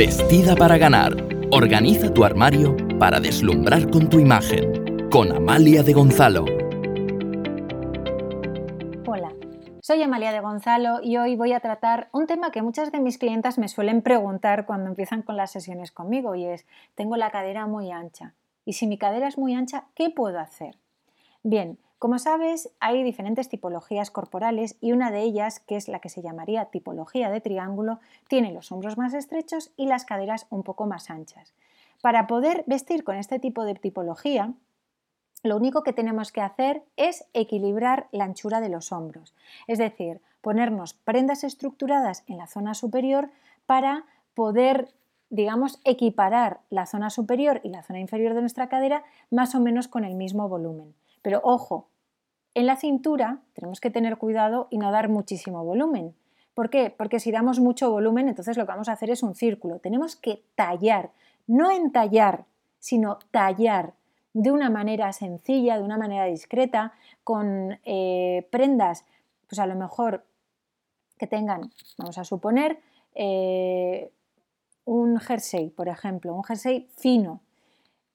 Vestida para ganar. Organiza tu armario para deslumbrar con tu imagen. Con Amalia de Gonzalo. Hola, soy Amalia de Gonzalo y hoy voy a tratar un tema que muchas de mis clientas me suelen preguntar cuando empiezan con las sesiones conmigo y es, tengo la cadera muy ancha. Y si mi cadera es muy ancha, ¿qué puedo hacer? Bien, como sabes, hay diferentes tipologías corporales y una de ellas, que es la que se llamaría tipología de triángulo, tiene los hombros más estrechos y las caderas un poco más anchas. Para poder vestir con este tipo de tipología, lo único que tenemos que hacer es equilibrar la anchura de los hombros, es decir, ponernos prendas estructuradas en la zona superior para poder digamos, equiparar la zona superior y la zona inferior de nuestra cadera más o menos con el mismo volumen. Pero ojo, en la cintura tenemos que tener cuidado y no dar muchísimo volumen. ¿Por qué? Porque si damos mucho volumen, entonces lo que vamos a hacer es un círculo. Tenemos que tallar, no entallar, sino tallar de una manera sencilla, de una manera discreta, con eh, prendas, pues a lo mejor que tengan, vamos a suponer, eh, un jersey, por ejemplo, un jersey fino,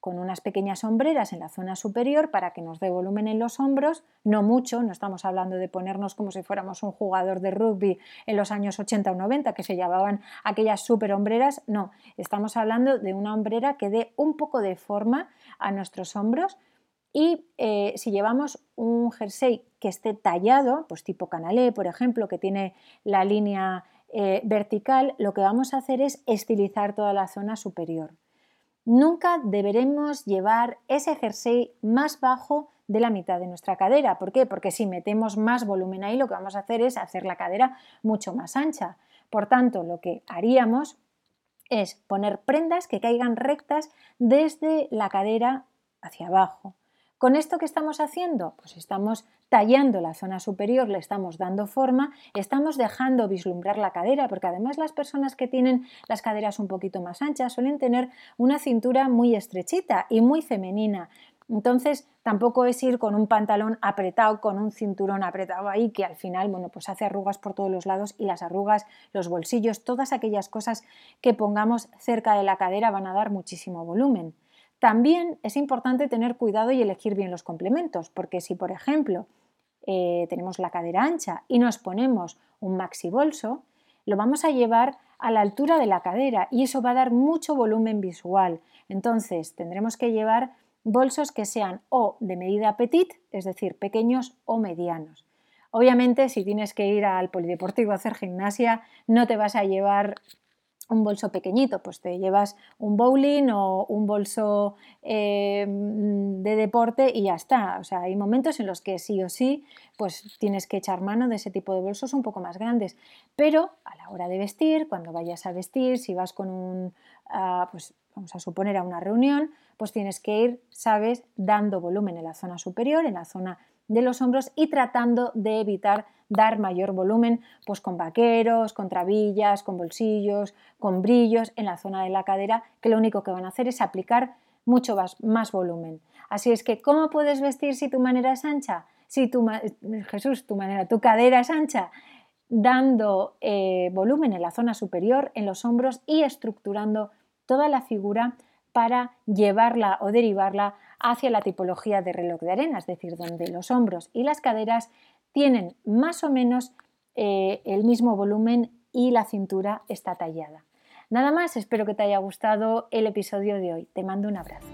con unas pequeñas sombreras en la zona superior para que nos dé volumen en los hombros, no mucho, no estamos hablando de ponernos como si fuéramos un jugador de rugby en los años 80 o 90 que se llevaban aquellas super hombreras, no, estamos hablando de una hombrera que dé un poco de forma a nuestros hombros y eh, si llevamos un jersey que esté tallado, pues tipo canalé, por ejemplo, que tiene la línea eh, vertical, lo que vamos a hacer es estilizar toda la zona superior. Nunca deberemos llevar ese jersey más bajo de la mitad de nuestra cadera. ¿Por qué? Porque si metemos más volumen ahí, lo que vamos a hacer es hacer la cadera mucho más ancha. Por tanto, lo que haríamos es poner prendas que caigan rectas desde la cadera hacia abajo. ¿Con esto qué estamos haciendo? Pues estamos tallando la zona superior, le estamos dando forma, estamos dejando vislumbrar la cadera, porque además las personas que tienen las caderas un poquito más anchas suelen tener una cintura muy estrechita y muy femenina. Entonces, tampoco es ir con un pantalón apretado, con un cinturón apretado ahí, que al final, bueno, pues hace arrugas por todos los lados y las arrugas, los bolsillos, todas aquellas cosas que pongamos cerca de la cadera van a dar muchísimo volumen. También es importante tener cuidado y elegir bien los complementos, porque si, por ejemplo, eh, tenemos la cadera ancha y nos ponemos un maxi bolso, lo vamos a llevar a la altura de la cadera y eso va a dar mucho volumen visual. Entonces tendremos que llevar bolsos que sean o de medida petit, es decir, pequeños o medianos. Obviamente, si tienes que ir al polideportivo a hacer gimnasia, no te vas a llevar un bolso pequeñito, pues te llevas un bowling o un bolso eh, de deporte y ya está. O sea, hay momentos en los que sí o sí, pues tienes que echar mano de ese tipo de bolsos un poco más grandes. Pero a la hora de vestir, cuando vayas a vestir, si vas con un, pues vamos a suponer a una reunión, pues tienes que ir, sabes, dando volumen en la zona superior, en la zona de los hombros y tratando de evitar dar mayor volumen pues con vaqueros, con trabillas, con bolsillos, con brillos en la zona de la cadera que lo único que van a hacer es aplicar mucho más, volumen. Así es que, ¿cómo puedes vestir si tu manera es ancha? Si tu, Jesús, tu manera, tu cadera es ancha, dando eh, volumen en la zona superior, en los hombros y estructurando toda la figura para llevarla o derivarla hacia la tipología de reloj de arena, es decir, donde los hombros y las caderas tienen más o menos eh, el mismo volumen y la cintura está tallada. Nada más, espero que te haya gustado el episodio de hoy. Te mando un abrazo.